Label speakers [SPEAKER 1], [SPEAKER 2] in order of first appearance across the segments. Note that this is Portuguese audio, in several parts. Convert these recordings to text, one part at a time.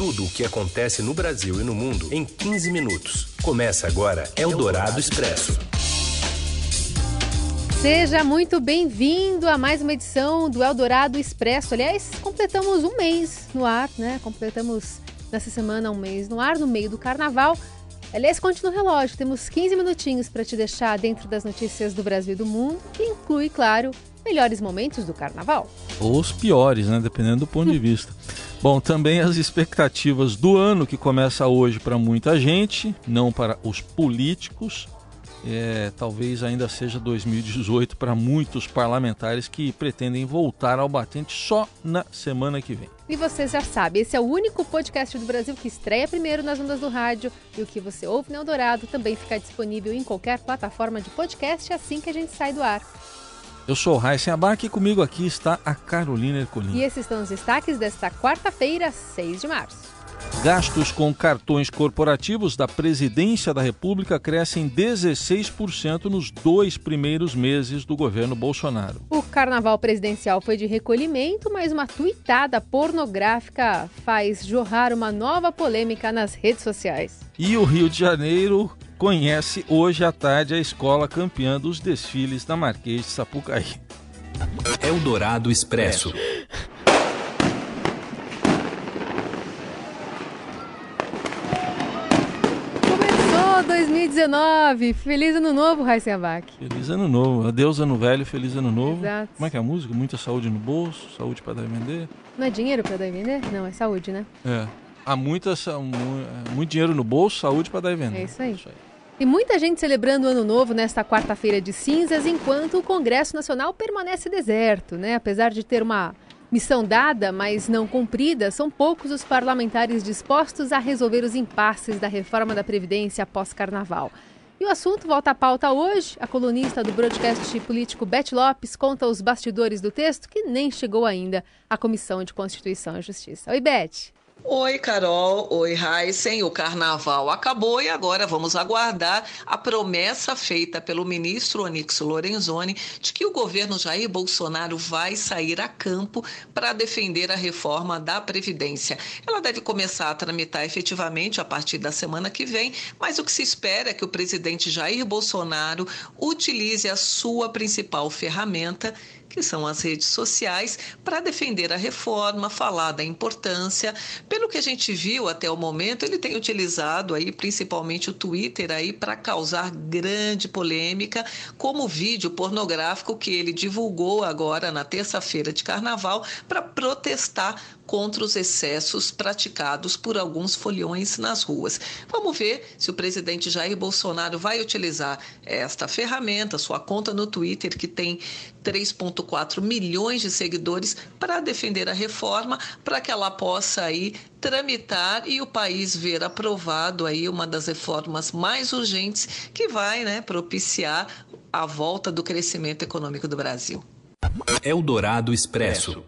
[SPEAKER 1] tudo o que acontece no Brasil e no mundo em 15 minutos. Começa agora Eldorado Expresso.
[SPEAKER 2] Seja muito bem-vindo a mais uma edição do Eldorado Expresso. Aliás, completamos um mês no ar, né? Completamos nessa semana um mês no ar, no meio do carnaval. Aliás, conte no relógio, temos 15 minutinhos para te deixar dentro das notícias do Brasil e do mundo, que inclui, claro, melhores momentos do carnaval.
[SPEAKER 3] Ou os piores, né? Dependendo do ponto de vista. Bom, também as expectativas do ano que começa hoje para muita gente, não para os políticos é, talvez ainda seja 2018 para muitos parlamentares que pretendem voltar ao batente só na semana que vem.
[SPEAKER 2] E você já sabe, esse é o único podcast do Brasil que estreia primeiro nas ondas do rádio e o que você ouve no Eldorado também fica disponível em qualquer plataforma de podcast assim que a gente sai do ar.
[SPEAKER 3] Eu sou o Raíssen Abac e comigo aqui está a Carolina Ercolim.
[SPEAKER 2] E esses são os destaques desta quarta-feira, 6 de março.
[SPEAKER 3] Gastos com cartões corporativos da Presidência da República crescem 16% nos dois primeiros meses do governo Bolsonaro.
[SPEAKER 2] O carnaval presidencial foi de recolhimento, mas uma tuitada pornográfica faz jorrar uma nova polêmica nas redes sociais.
[SPEAKER 3] E o Rio de Janeiro conhece hoje à tarde a escola campeã dos desfiles da Marquês de Sapucaí.
[SPEAKER 1] Eldorado Expresso.
[SPEAKER 2] 2019. Feliz ano novo, Abac.
[SPEAKER 3] Feliz ano novo. Adeus ano velho, feliz ano novo.
[SPEAKER 2] Exato.
[SPEAKER 3] Como é que é a música? Muita saúde no bolso, saúde para dar e vender?
[SPEAKER 2] Não é dinheiro para dar e vender? Não, é saúde, né?
[SPEAKER 3] É. Há muita, é, muito dinheiro no bolso, saúde para dar e vender.
[SPEAKER 2] É isso aí. isso aí. E muita gente celebrando o Ano Novo nesta quarta-feira de cinzas, enquanto o Congresso Nacional permanece deserto, né? Apesar de ter uma Missão dada, mas não cumprida, são poucos os parlamentares dispostos a resolver os impasses da reforma da Previdência após carnaval. E o assunto volta à pauta hoje. A colunista do broadcast político Beth Lopes conta os bastidores do texto que nem chegou ainda à Comissão de Constituição e Justiça. Oi, Beth.
[SPEAKER 4] Oi, Carol. Oi, Heisen. O carnaval acabou e agora vamos aguardar a promessa feita pelo ministro Onix Lorenzoni de que o governo Jair Bolsonaro vai sair a campo para defender a reforma da Previdência. Ela deve começar a tramitar efetivamente a partir da semana que vem, mas o que se espera é que o presidente Jair Bolsonaro utilize a sua principal ferramenta que são as redes sociais, para defender a reforma, falar da importância. Pelo que a gente viu até o momento, ele tem utilizado aí principalmente o Twitter aí para causar grande polêmica, como o vídeo pornográfico que ele divulgou agora na terça-feira de carnaval para protestar contra os excessos praticados por alguns foliões nas ruas. Vamos ver se o presidente Jair Bolsonaro vai utilizar esta ferramenta, sua conta no Twitter, que tem 3,4 milhões de seguidores, para defender a reforma, para que ela possa aí tramitar e o país ver aprovado aí uma das reformas mais urgentes que vai né, propiciar a volta do crescimento econômico do Brasil.
[SPEAKER 1] Eldorado Expresso.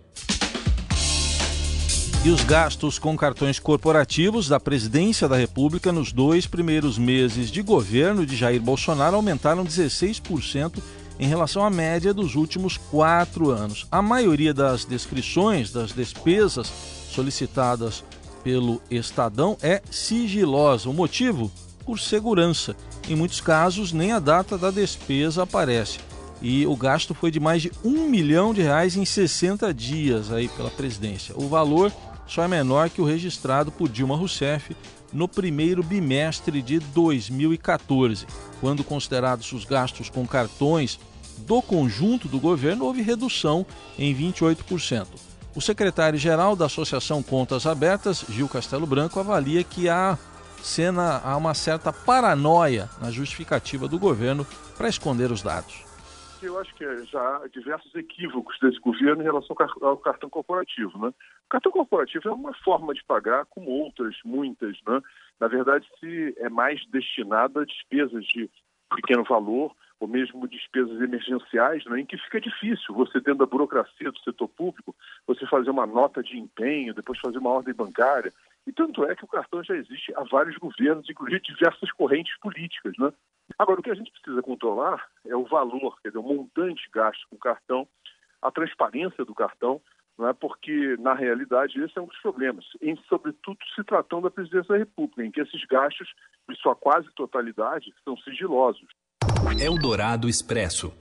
[SPEAKER 3] E os gastos com cartões corporativos da Presidência da República nos dois primeiros meses de governo de Jair Bolsonaro aumentaram 16% em relação à média dos últimos quatro anos. A maioria das descrições das despesas solicitadas pelo Estadão é sigilosa. O motivo? Por segurança. Em muitos casos, nem a data da despesa aparece. E o gasto foi de mais de um milhão de reais em 60 dias aí pela presidência. O valor só é menor que o registrado por Dilma Rousseff no primeiro bimestre de 2014. Quando considerados os gastos com cartões do conjunto do governo, houve redução em 28%. O secretário-geral da Associação Contas Abertas, Gil Castelo Branco, avalia que há, cena, há uma certa paranoia na justificativa do governo para esconder os dados
[SPEAKER 5] eu acho que já há diversos equívocos desse governo em relação ao cartão corporativo. Né? O cartão corporativo é uma forma de pagar, como outras, muitas. Né? Na verdade, se é mais destinado a despesas de pequeno valor, ou mesmo despesas emergenciais, né, em que fica difícil você, dentro da burocracia do setor público, você fazer uma nota de empenho, depois fazer uma ordem bancária. E tanto é que o cartão já existe há vários governos, inclusive diversas correntes políticas. Né? Agora, o que a gente precisa controlar é o valor, quer dizer, o montante gasto com o cartão, a transparência do cartão, não é? porque, na realidade, esse é um dos problemas, em, sobretudo se tratando da presidência da República, em que esses gastos, em sua quase totalidade, são sigilosos.
[SPEAKER 1] Eldorado Expresso.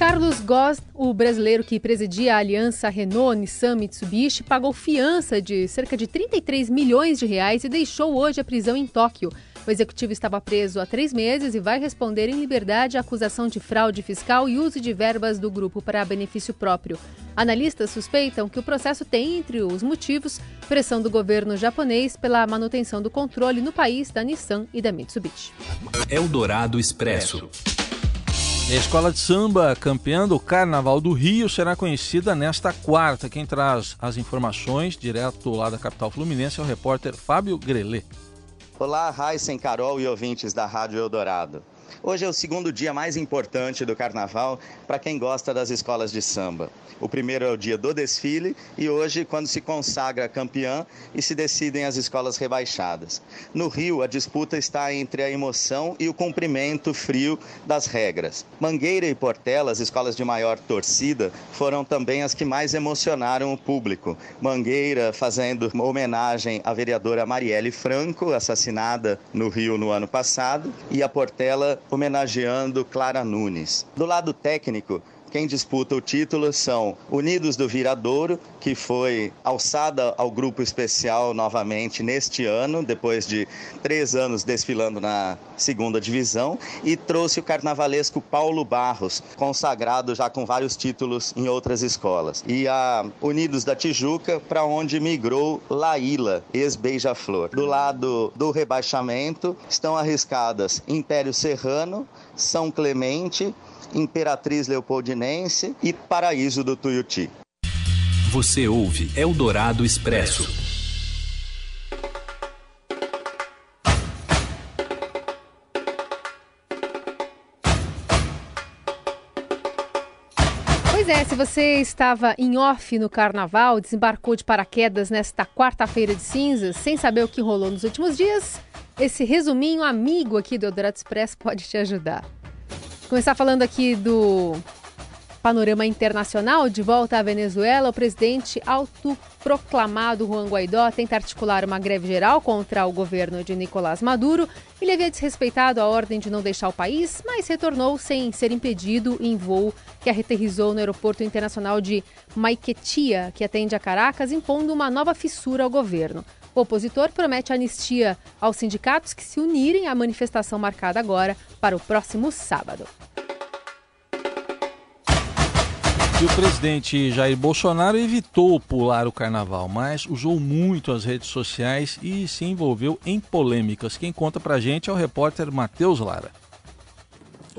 [SPEAKER 2] Carlos Goss, o brasileiro que presidia a aliança Renault-Nissan-Mitsubishi, pagou fiança de cerca de 33 milhões de reais e deixou hoje a prisão em Tóquio. O executivo estava preso há três meses e vai responder em liberdade à acusação de fraude fiscal e uso de verbas do grupo para benefício próprio. Analistas suspeitam que o processo tem, entre os motivos, pressão do governo japonês pela manutenção do controle no país da Nissan e da Mitsubishi.
[SPEAKER 1] Eldorado Expresso.
[SPEAKER 3] A escola de samba campeã do Carnaval do Rio será conhecida nesta quarta. Quem traz as informações direto lá da capital fluminense é o repórter Fábio Grelê.
[SPEAKER 6] Olá, Raíssen, Carol e ouvintes da Rádio Eldorado. Hoje é o segundo dia mais importante do carnaval para quem gosta das escolas de samba. O primeiro é o dia do desfile e hoje, quando se consagra campeã e se decidem as escolas rebaixadas. No Rio, a disputa está entre a emoção e o cumprimento frio das regras. Mangueira e Portela, as escolas de maior torcida, foram também as que mais emocionaram o público. Mangueira fazendo homenagem à vereadora Marielle Franco, assassinada no Rio no ano passado, e a Portela homenageando Clara Nunes. Do lado técnico, quem disputa o título são Unidos do Viradouro, que foi alçada ao grupo especial novamente neste ano, depois de três anos desfilando na segunda divisão, e trouxe o carnavalesco Paulo Barros, consagrado já com vários títulos em outras escolas. E a Unidos da Tijuca, para onde migrou Laíla, ex-beija-flor. Do lado do rebaixamento estão arriscadas Império Serrano, São Clemente, Imperatriz Leopoldinense e Paraíso do Tuiuti.
[SPEAKER 1] Você ouve Eldorado Expresso.
[SPEAKER 2] Pois é, se você estava em off no carnaval, desembarcou de paraquedas nesta quarta-feira de cinzas, sem saber o que rolou nos últimos dias, esse resuminho amigo aqui do Eldorado Expresso pode te ajudar. Começar falando aqui do panorama internacional. De volta à Venezuela, o presidente autoproclamado Juan Guaidó tenta articular uma greve geral contra o governo de Nicolás Maduro. Ele havia desrespeitado a ordem de não deixar o país, mas retornou sem ser impedido em voo que aterrizou no aeroporto internacional de Maiquetia, que atende a Caracas, impondo uma nova fissura ao governo. O opositor promete anistia aos sindicatos que se unirem à manifestação marcada agora para o próximo sábado.
[SPEAKER 3] E o presidente Jair Bolsonaro evitou pular o carnaval, mas usou muito as redes sociais e se envolveu em polêmicas. Quem conta pra gente é o repórter Matheus Lara.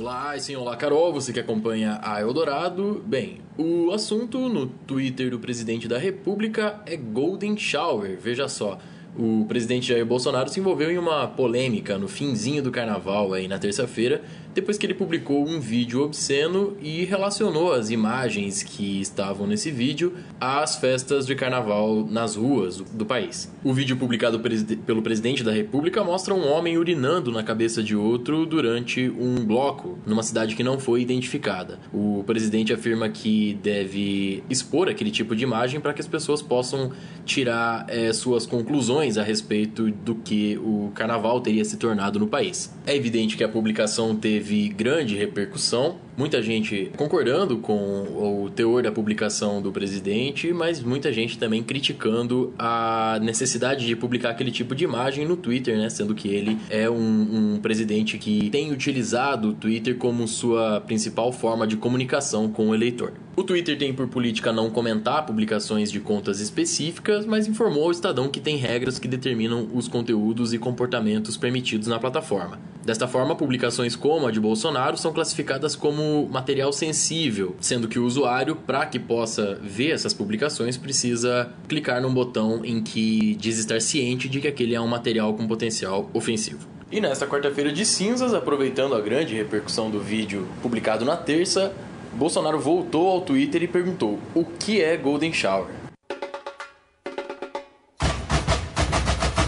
[SPEAKER 7] Olá, sim, olá Carol, você que acompanha a Eldorado. Bem, o assunto no Twitter do presidente da República é Golden Shower, veja só o presidente Jair Bolsonaro se envolveu em uma polêmica no finzinho do carnaval aí na terça-feira, depois que ele publicou um vídeo obsceno e relacionou as imagens que estavam nesse vídeo às festas de carnaval nas ruas do país. O vídeo publicado pelo presidente da República mostra um homem urinando na cabeça de outro durante um bloco numa cidade que não foi identificada. O presidente afirma que deve expor aquele tipo de imagem para que as pessoas possam tirar é, suas conclusões a respeito do que o carnaval teria se tornado no país. É evidente que a publicação teve grande repercussão, muita gente concordando com o teor da publicação do presidente, mas muita gente também criticando a necessidade de publicar aquele tipo de imagem no Twitter, né? Sendo que ele é um, um presidente que tem utilizado o Twitter como sua principal forma de comunicação com o eleitor. O Twitter tem por política não comentar publicações de contas específicas, mas informou ao Estadão que tem regras que determinam os conteúdos e comportamentos permitidos na plataforma. Desta forma, publicações como a de Bolsonaro são classificadas como material sensível, sendo que o usuário, para que possa ver essas publicações, precisa clicar num botão em que diz estar ciente de que aquele é um material com potencial ofensivo. E nesta quarta-feira de cinzas, aproveitando a grande repercussão do vídeo publicado na terça, Bolsonaro voltou ao Twitter e perguntou: o que é Golden Shower?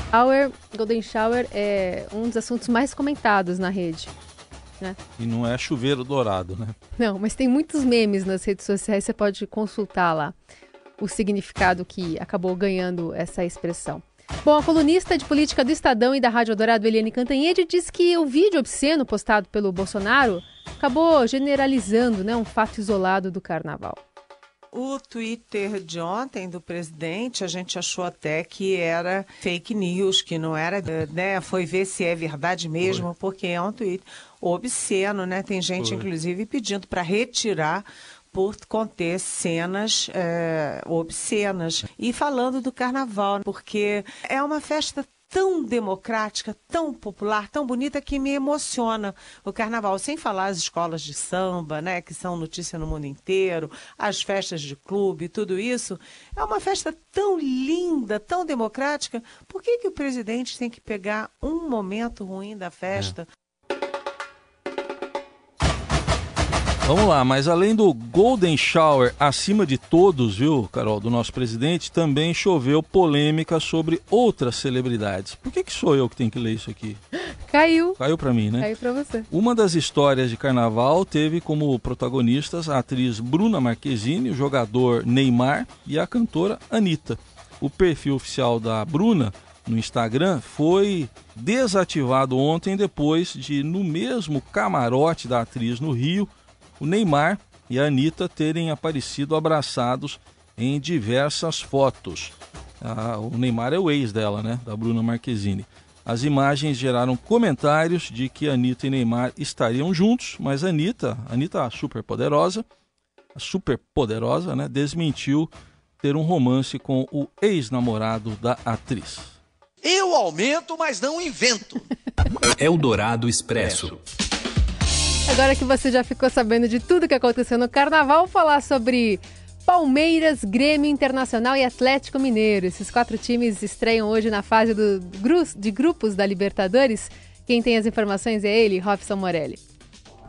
[SPEAKER 2] Shower, Golden Shower é um dos assuntos mais comentados na rede. Né?
[SPEAKER 3] E não é chuveiro dourado, né?
[SPEAKER 2] Não, mas tem muitos memes nas redes sociais, você pode consultar lá. o significado que acabou ganhando essa expressão. Bom, a colunista de política do Estadão e da Rádio Dourado, Eliane Cantanhede, diz que o vídeo obsceno postado pelo Bolsonaro acabou generalizando né, um fato isolado do carnaval.
[SPEAKER 8] O Twitter de ontem do presidente, a gente achou até que era fake news, que não era, né? Foi ver se é verdade mesmo, Foi. porque é um tweet obsceno, né? Tem gente, Foi. inclusive, pedindo para retirar por conter cenas é, obscenas. E falando do carnaval, porque é uma festa tão democrática, tão popular, tão bonita que me emociona o carnaval. Sem falar as escolas de samba, né, que são notícia no mundo inteiro, as festas de clube, tudo isso. É uma festa tão linda, tão democrática. Por que, que o presidente tem que pegar um momento ruim da festa? É.
[SPEAKER 3] Vamos lá, mas além do Golden Shower acima de todos, viu, Carol, do nosso presidente, também choveu polêmica sobre outras celebridades. Por que, que sou eu que tenho que ler isso aqui?
[SPEAKER 2] Caiu.
[SPEAKER 3] Caiu para mim, né?
[SPEAKER 2] Caiu para você.
[SPEAKER 3] Uma das histórias de carnaval teve como protagonistas a atriz Bruna Marquezine, o jogador Neymar e a cantora Anitta. O perfil oficial da Bruna no Instagram foi desativado ontem depois de, no mesmo camarote da atriz no Rio, o Neymar e a Anitta terem aparecido abraçados em diversas fotos. Ah, o Neymar é o ex dela, né? Da Bruna Marquezine. As imagens geraram comentários de que Anitta e Neymar estariam juntos, mas a Anitta, a Anitta a super poderosa, a super poderosa, né? Desmentiu ter um romance com o ex-namorado da atriz.
[SPEAKER 9] Eu aumento, mas não invento.
[SPEAKER 1] Eldorado Expresso.
[SPEAKER 2] Agora que você já ficou sabendo de tudo que aconteceu no carnaval, falar sobre Palmeiras, Grêmio Internacional e Atlético Mineiro. Esses quatro times estreiam hoje na fase do, de grupos da Libertadores. Quem tem as informações é ele, Robson Morelli.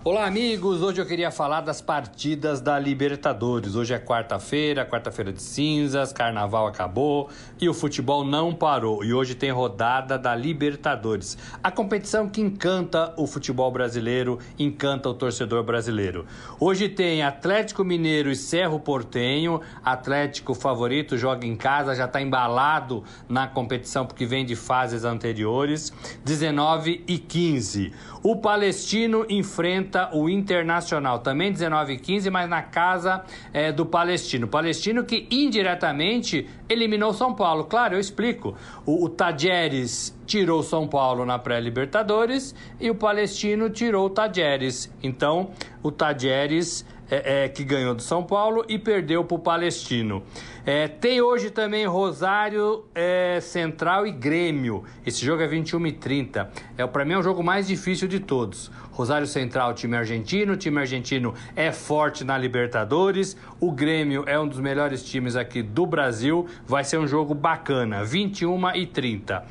[SPEAKER 10] Olá, amigos! Hoje eu queria falar das partidas da Libertadores. Hoje é quarta-feira, quarta-feira de cinzas, carnaval acabou e o futebol não parou. E hoje tem rodada da Libertadores. A competição que encanta o futebol brasileiro, encanta o torcedor brasileiro. Hoje tem Atlético Mineiro e Cerro Portenho. Atlético favorito joga em casa, já está embalado na competição porque vem de fases anteriores. 19 e 15. O Palestino enfrenta o Internacional, também 19 e 15, mas na casa é, do Palestino. Palestino que indiretamente eliminou São Paulo. Claro, eu explico. O, o Tajeres tirou São Paulo na pré-Libertadores e o Palestino tirou o Tajeres. Então, o Tajeres é, é, que ganhou do São Paulo e perdeu para o Palestino. É, tem hoje também Rosário é, Central e Grêmio. Esse jogo é 21 e 30. É, para mim é o jogo mais difícil de todos. Rosário Central, time argentino. O time argentino é forte na Libertadores. O Grêmio é um dos melhores times aqui do Brasil. Vai ser um jogo bacana. 21 e 30.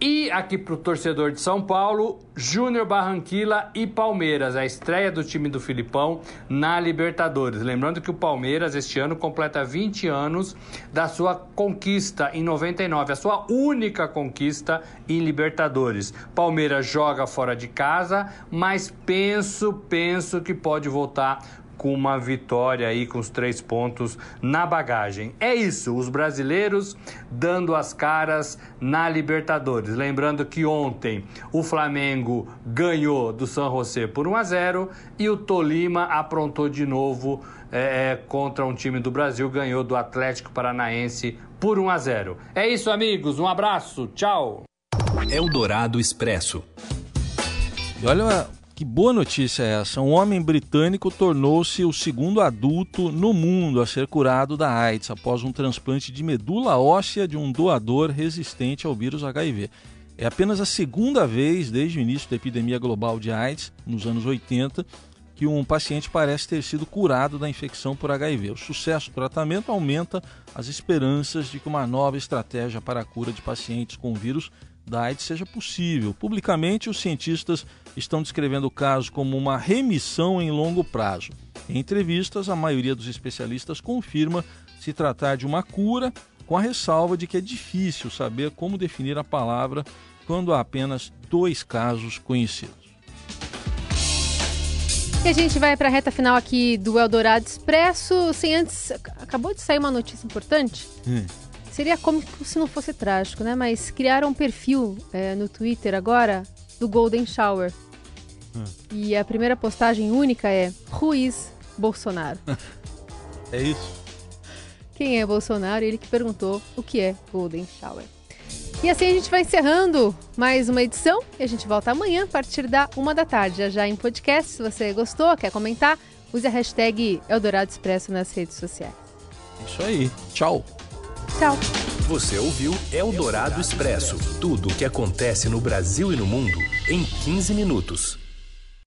[SPEAKER 10] E aqui para o torcedor de São Paulo, Júnior Barranquilla e Palmeiras, a estreia do time do Filipão na Libertadores. Lembrando que o Palmeiras este ano completa 20 anos da sua conquista em 99, a sua única conquista em Libertadores. Palmeiras joga fora de casa, mas penso, penso que pode voltar com uma vitória aí com os três pontos na bagagem. É isso, os brasileiros dando as caras na Libertadores. Lembrando que ontem o Flamengo ganhou do San José por 1 a 0 e o Tolima aprontou de novo é, é contra um time do Brasil, ganhou do Atlético Paranaense por 1 a 0. É isso, amigos. Um abraço. Tchau.
[SPEAKER 1] Eldorado Expresso.
[SPEAKER 3] E olha que boa notícia é essa? Um homem britânico tornou-se o segundo adulto no mundo a ser curado da AIDS após um transplante de medula óssea de um doador resistente ao vírus HIV. É apenas a segunda vez desde o início da epidemia global de AIDS, nos anos 80, que um paciente parece ter sido curado da infecção por HIV. O sucesso do tratamento aumenta as esperanças de que uma nova estratégia para a cura de pacientes com vírus da AIDS seja possível. Publicamente, os cientistas estão descrevendo o caso como uma remissão em longo prazo. Em entrevistas, a maioria dos especialistas confirma se tratar de uma cura, com a ressalva de que é difícil saber como definir a palavra quando há apenas dois casos conhecidos.
[SPEAKER 2] E a gente vai para a reta final aqui do Eldorado Expresso, sem antes. Acabou de sair uma notícia importante.
[SPEAKER 3] Hum.
[SPEAKER 2] Seria cômico se não fosse trágico, né? Mas criaram um perfil é, no Twitter agora do Golden Shower.
[SPEAKER 3] Hum.
[SPEAKER 2] E a primeira postagem única é Ruiz Bolsonaro.
[SPEAKER 3] É isso.
[SPEAKER 2] Quem é Bolsonaro? Ele que perguntou o que é Golden Shower. E assim a gente vai encerrando mais uma edição e a gente volta amanhã a partir da uma da tarde, já, já em podcast. Se você gostou, quer comentar, use a hashtag Eldorado Expresso nas redes sociais.
[SPEAKER 3] Isso aí. Tchau.
[SPEAKER 2] Tchau.
[SPEAKER 1] Você ouviu Eldorado Expresso tudo o que acontece no Brasil e no mundo em 15 minutos.